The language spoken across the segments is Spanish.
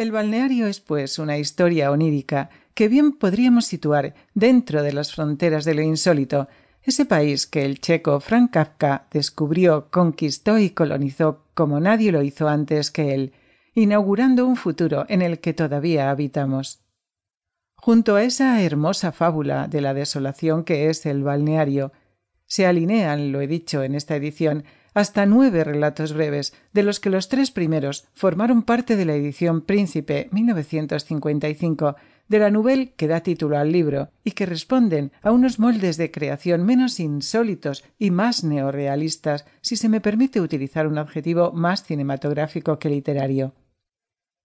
El balneario es, pues, una historia onírica que bien podríamos situar dentro de las fronteras de lo insólito, ese país que el checo Frank Kafka descubrió, conquistó y colonizó como nadie lo hizo antes que él, inaugurando un futuro en el que todavía habitamos. Junto a esa hermosa fábula de la desolación que es el balneario, se alinean, lo he dicho en esta edición, hasta nueve relatos breves, de los que los tres primeros formaron parte de la edición Príncipe 1955 de la Nouvelle que da título al libro y que responden a unos moldes de creación menos insólitos y más neorrealistas, si se me permite utilizar un adjetivo más cinematográfico que literario.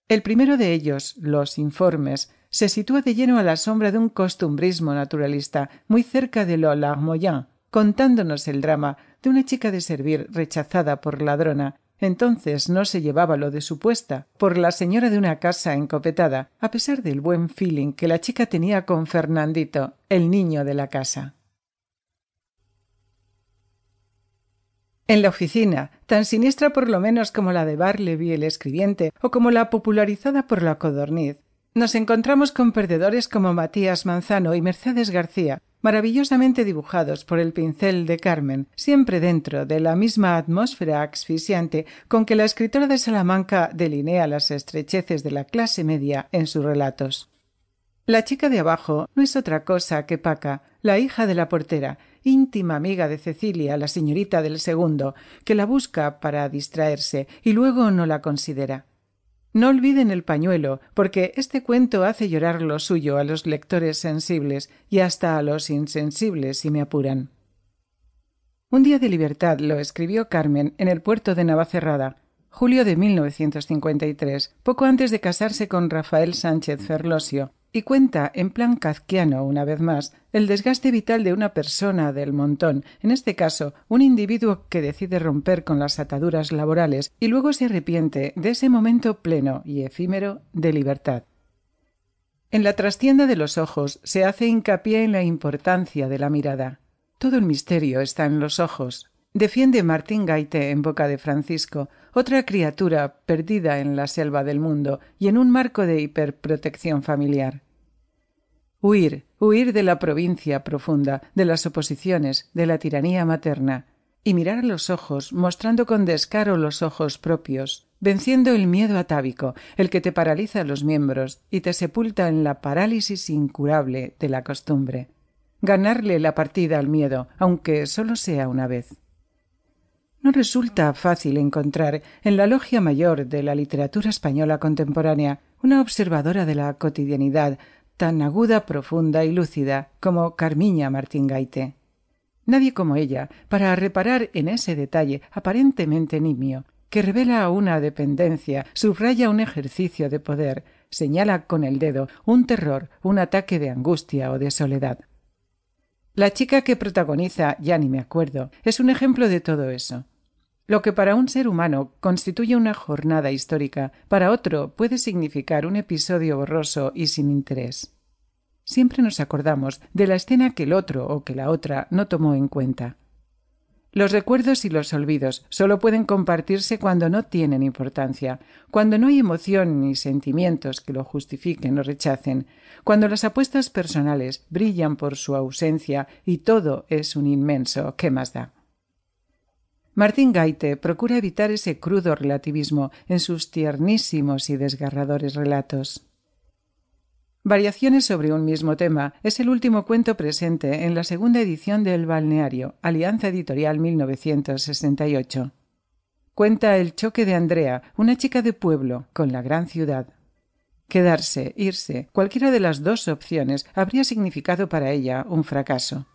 El primero de ellos, Los Informes, se sitúa de lleno a la sombra de un costumbrismo naturalista, muy cerca de lo Larmoyant, contándonos el drama de una chica de servir rechazada por ladrona. Entonces no se llevaba lo de supuesta por la señora de una casa encopetada, a pesar del buen feeling que la chica tenía con Fernandito, el niño de la casa. En la oficina, tan siniestra por lo menos como la de Barleby el escribiente o como la popularizada por la codorniz, nos encontramos con perdedores como Matías Manzano y Mercedes García, maravillosamente dibujados por el pincel de Carmen, siempre dentro de la misma atmósfera asfixiante con que la escritora de Salamanca delinea las estrecheces de la clase media en sus relatos. La chica de abajo no es otra cosa que Paca, la hija de la portera, íntima amiga de Cecilia, la señorita del segundo, que la busca para distraerse y luego no la considera. No olviden el pañuelo, porque este cuento hace llorar lo suyo a los lectores sensibles y hasta a los insensibles, si me apuran. Un día de libertad lo escribió Carmen en el puerto de Navacerrada, julio de 1953, poco antes de casarse con Rafael Sánchez Ferlosio, y cuenta en plan kafkiano una vez más el desgaste vital de una persona del montón, en este caso un individuo que decide romper con las ataduras laborales y luego se arrepiente de ese momento pleno y efímero de libertad. En la trastienda de los ojos se hace hincapié en la importancia de la mirada. Todo el misterio está en los ojos, defiende Martín Gaite en boca de Francisco, otra criatura perdida en la selva del mundo y en un marco de hiperprotección familiar. Huir, huir de la provincia profunda, de las oposiciones, de la tiranía materna, y mirar a los ojos, mostrando con descaro los ojos propios, venciendo el miedo atávico, el que te paraliza los miembros y te sepulta en la parálisis incurable de la costumbre. Ganarle la partida al miedo, aunque solo sea una vez. No resulta fácil encontrar en la logia mayor de la literatura española contemporánea una observadora de la cotidianidad tan aguda, profunda y lúcida como Carmiña Martín Gaite. Nadie como ella para reparar en ese detalle aparentemente nimio, que revela una dependencia, subraya un ejercicio de poder, señala con el dedo un terror, un ataque de angustia o de soledad. La chica que protagoniza, ya ni me acuerdo, es un ejemplo de todo eso. Lo que para un ser humano constituye una jornada histórica, para otro puede significar un episodio borroso y sin interés. Siempre nos acordamos de la escena que el otro o que la otra no tomó en cuenta. Los recuerdos y los olvidos solo pueden compartirse cuando no tienen importancia, cuando no hay emoción ni sentimientos que lo justifiquen o rechacen, cuando las apuestas personales brillan por su ausencia y todo es un inmenso ¿qué más da? Martín Gaite procura evitar ese crudo relativismo en sus tiernísimos y desgarradores relatos. Variaciones sobre un mismo tema es el último cuento presente en la segunda edición de El Balneario, Alianza Editorial 1968. Cuenta el choque de Andrea, una chica de pueblo, con la gran ciudad. Quedarse, irse, cualquiera de las dos opciones habría significado para ella un fracaso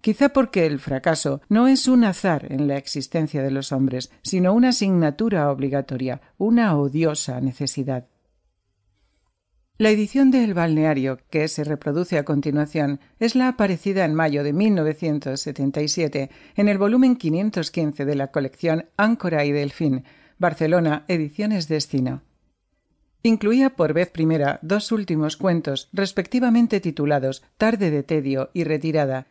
quizá porque el fracaso no es un azar en la existencia de los hombres, sino una asignatura obligatoria, una odiosa necesidad. La edición de El Balneario, que se reproduce a continuación, es la aparecida en mayo de 1977 en el volumen 515 de la colección Áncora y Delfín, Barcelona, Ediciones Destino. Incluía por vez primera dos últimos cuentos, respectivamente titulados Tarde de tedio y Retirada,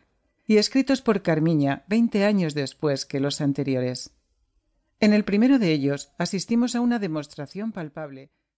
y escritos por Carmiña veinte años después que los anteriores. En el primero de ellos asistimos a una demostración palpable